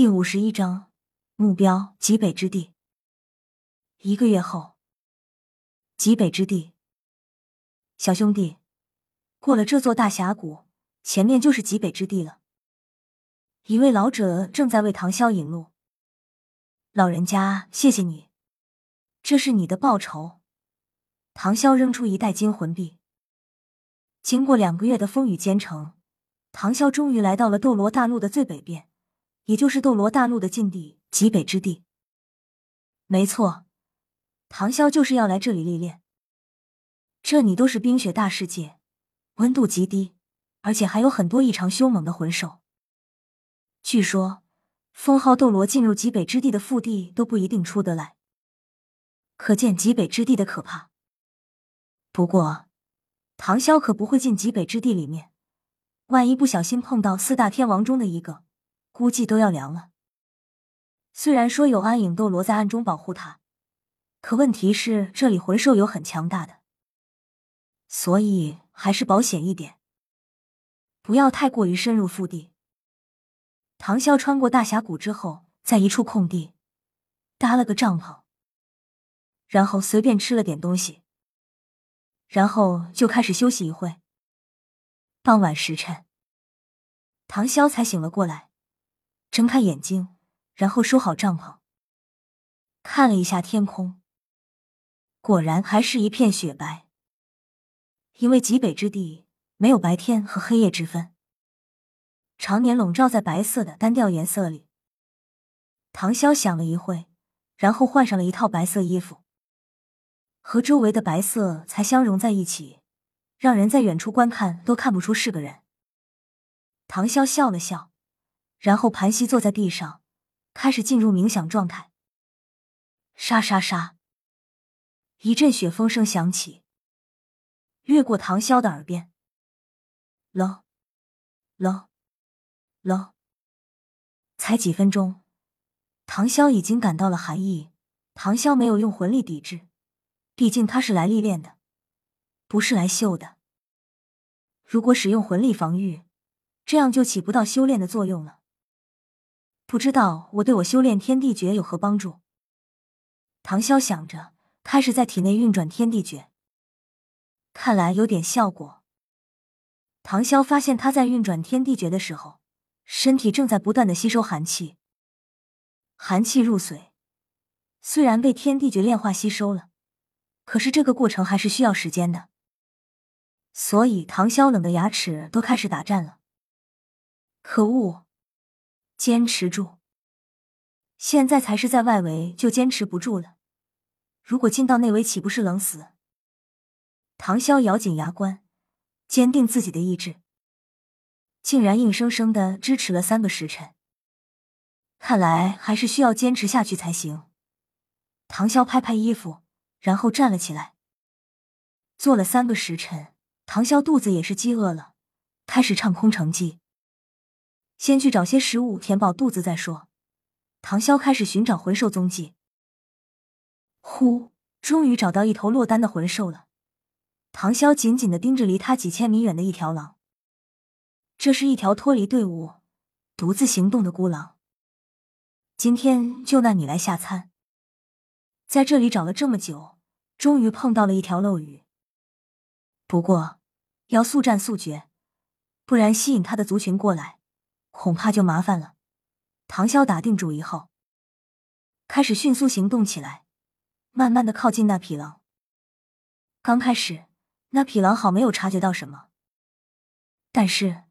第五十一章目标：极北之地。一个月后，极北之地，小兄弟，过了这座大峡谷，前面就是极北之地了。一位老者正在为唐潇引路。老人家，谢谢你，这是你的报酬。唐潇扔出一袋金魂币。经过两个月的风雨兼程，唐潇终于来到了斗罗大陆的最北边，也就是斗罗大陆的禁地极北之地。没错，唐潇就是要来这里历练。这里都是冰雪大世界，温度极低，而且还有很多异常凶猛的魂兽。据说，封号斗罗进入极北之地的腹地都不一定出得来，可见极北之地的可怕。不过，唐潇可不会进极北之地里面，万一不小心碰到四大天王中的一个，估计都要凉了。虽然说有暗影斗罗在暗中保护他，可问题是这里魂兽有很强大的，所以还是保险一点，不要太过于深入腹地。唐潇穿过大峡谷之后，在一处空地搭了个帐篷，然后随便吃了点东西。然后就开始休息一会。傍晚时辰，唐潇才醒了过来，睁开眼睛，然后收好帐篷，看了一下天空，果然还是一片雪白。因为极北之地没有白天和黑夜之分，常年笼罩在白色的单调颜色里。唐潇想了一会，然后换上了一套白色衣服。和周围的白色才相融在一起，让人在远处观看都看不出是个人。唐潇笑了笑，然后盘膝坐在地上，开始进入冥想状态。沙沙沙，一阵雪风声响起，越过唐潇的耳边。冷，冷，冷。才几分钟，唐潇已经感到了寒意。唐潇没有用魂力抵制。毕竟他是来历练的，不是来秀的。如果使用魂力防御，这样就起不到修炼的作用了。不知道我对我修炼天地诀有何帮助？唐潇想着，开始在体内运转天地诀。看来有点效果。唐潇发现他在运转天地诀的时候，身体正在不断的吸收寒气，寒气入髓，虽然被天地诀炼化吸收了。可是这个过程还是需要时间的，所以唐潇冷的牙齿都开始打颤了。可恶，坚持住！现在才是在外围就坚持不住了，如果进到内围，岂不是冷死？唐潇咬紧牙关，坚定自己的意志，竟然硬生生的支持了三个时辰。看来还是需要坚持下去才行。唐潇拍拍衣服。然后站了起来，坐了三个时辰，唐潇肚子也是饥饿了，开始唱空城计。先去找些食物填饱肚子再说。唐潇开始寻找魂兽踪迹。呼，终于找到一头落单的魂兽了。唐潇紧紧的盯着离他几千米远的一条狼，这是一条脱离队伍、独自行动的孤狼。今天就让你来下餐。在这里找了这么久，终于碰到了一条漏鱼。不过要速战速决，不然吸引他的族群过来，恐怕就麻烦了。唐潇打定主意后，开始迅速行动起来，慢慢的靠近那匹狼。刚开始，那匹狼好没有察觉到什么，但是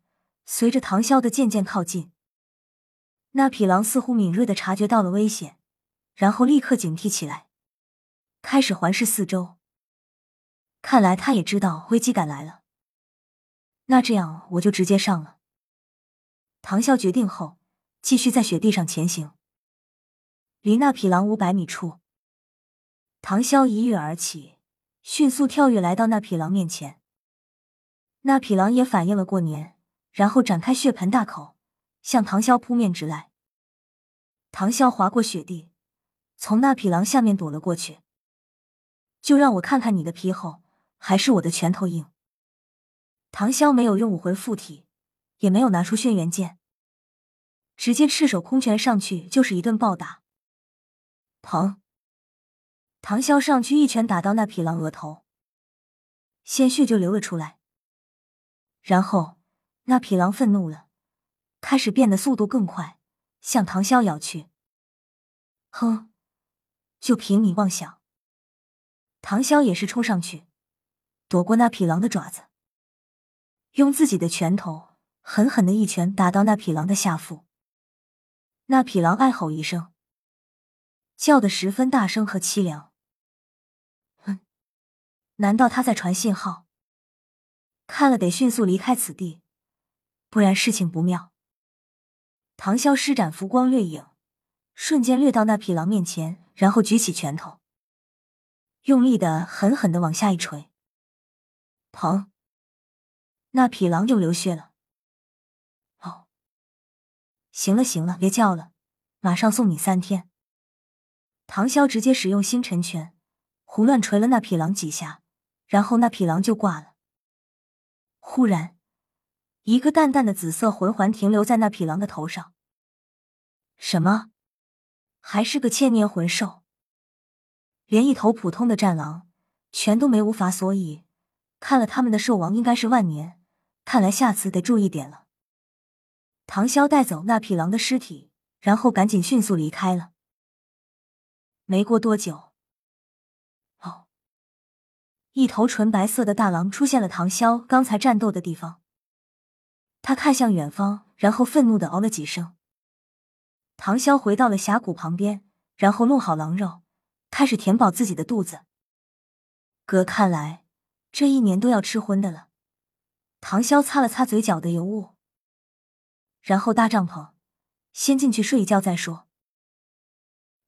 随着唐潇的渐渐靠近，那匹狼似乎敏锐的察觉到了危险，然后立刻警惕起来。开始环视四周，看来他也知道危机感来了。那这样我就直接上了。唐啸决定后，继续在雪地上前行。离那匹狼五百米处，唐啸一跃而起，迅速跳跃来到那匹狼面前。那匹狼也反应了过年，然后展开血盆大口，向唐啸扑面直来。唐啸划过雪地，从那匹狼下面躲了过去。就让我看看你的皮厚还是我的拳头硬。唐啸没有用武魂附体，也没有拿出轩辕剑，直接赤手空拳上去就是一顿暴打。砰！唐潇上去一拳打到那匹狼额头，鲜血就流了出来。然后那匹狼愤怒了，开始变得速度更快，向唐潇咬去。哼，就凭你妄想！唐潇也是冲上去，躲过那匹狼的爪子，用自己的拳头狠狠的一拳打到那匹狼的下腹。那匹狼哀吼一声，叫得十分大声和凄凉。哼，难道他在传信号？看了得迅速离开此地，不然事情不妙。唐潇施展浮光掠影，瞬间掠到那匹狼面前，然后举起拳头。用力的狠狠的往下一锤，砰！那匹狼又流血了。行了行了，别叫了，马上送你三天。唐潇直接使用星辰拳，胡乱锤了那匹狼几下，然后那匹狼就挂了。忽然，一个淡淡的紫色魂环停留在那匹狼的头上。什么？还是个千年魂兽？连一头普通的战狼全都没无法，所以看了他们的兽王应该是万年。看来下次得注意点了。唐潇带走那匹狼的尸体，然后赶紧迅速离开了。没过多久，哦，一头纯白色的大狼出现了唐潇刚才战斗的地方。他看向远方，然后愤怒的嗷了几声。唐潇回到了峡谷旁边，然后弄好狼肉。开始填饱自己的肚子。哥看来这一年都要吃荤的了。唐潇擦了擦嘴角的油雾，然后搭帐篷，先进去睡一觉再说。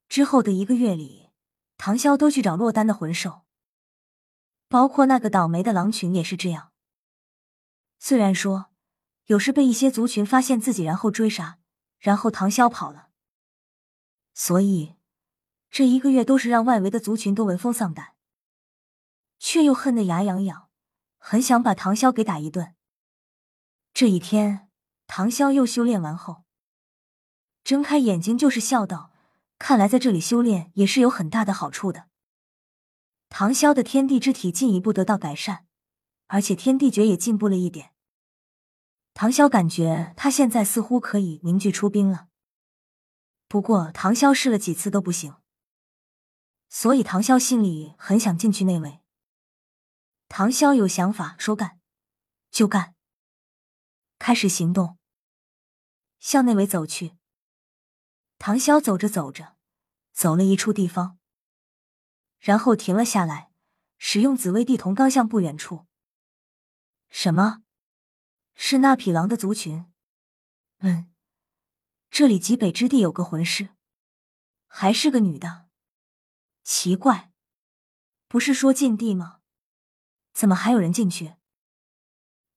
之后的一个月里，唐潇都去找落单的魂兽，包括那个倒霉的狼群也是这样。虽然说有时被一些族群发现自己，然后追杀，然后唐潇跑了，所以。这一个月都是让外围的族群都闻风丧胆，却又恨得牙痒痒，很想把唐潇给打一顿。这一天，唐潇又修炼完后，睁开眼睛就是笑道：“看来在这里修炼也是有很大的好处的。”唐潇的天地之体进一步得到改善，而且天地诀也进步了一点。唐潇感觉他现在似乎可以凝聚出冰了，不过唐潇试了几次都不行。所以唐潇心里很想进去内围。唐潇有想法，说干就干，开始行动，向内围走去。唐潇走着走着，走了一处地方，然后停了下来，使用紫薇地瞳刚向不远处。什么？是那匹狼的族群？嗯，这里极北之地有个魂师，还是个女的。奇怪，不是说禁地吗？怎么还有人进去？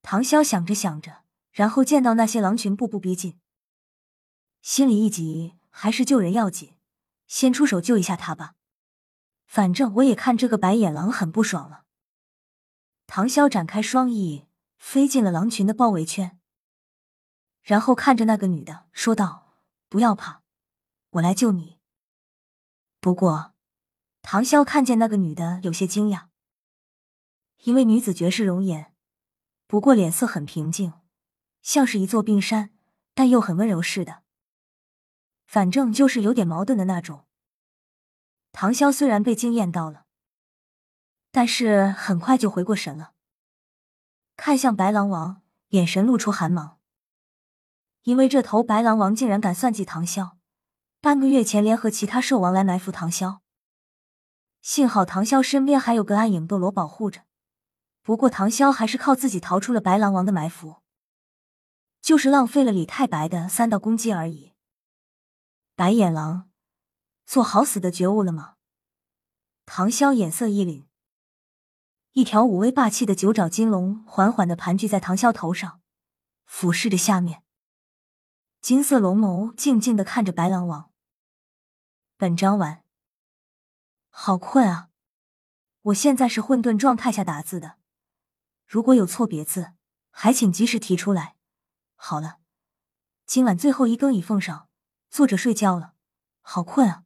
唐潇想着想着，然后见到那些狼群步步逼近，心里一急，还是救人要紧，先出手救一下他吧。反正我也看这个白眼狼很不爽了。唐潇展开双翼，飞进了狼群的包围圈，然后看着那个女的说道：“不要怕，我来救你。不过。”唐潇看见那个女的，有些惊讶，因为女子绝世容颜，不过脸色很平静，像是一座冰山，但又很温柔似的。反正就是有点矛盾的那种。唐潇虽然被惊艳到了，但是很快就回过神了，看向白狼王，眼神露出寒芒，因为这头白狼王竟然敢算计唐潇，半个月前联合其他兽王来埋伏唐潇。幸好唐潇身边还有个暗影斗罗保护着，不过唐潇还是靠自己逃出了白狼王的埋伏，就是浪费了李太白的三道攻击而已。白眼狼，做好死的觉悟了吗？唐潇眼色一凛，一条五威霸气的九爪金龙缓缓的盘踞在唐潇头上，俯视着下面，金色龙眸静静的看着白狼王。本章完。好困啊！我现在是混沌状态下打字的，如果有错别字，还请及时提出来。好了，今晚最后一更已奉上，坐着睡觉了，好困啊。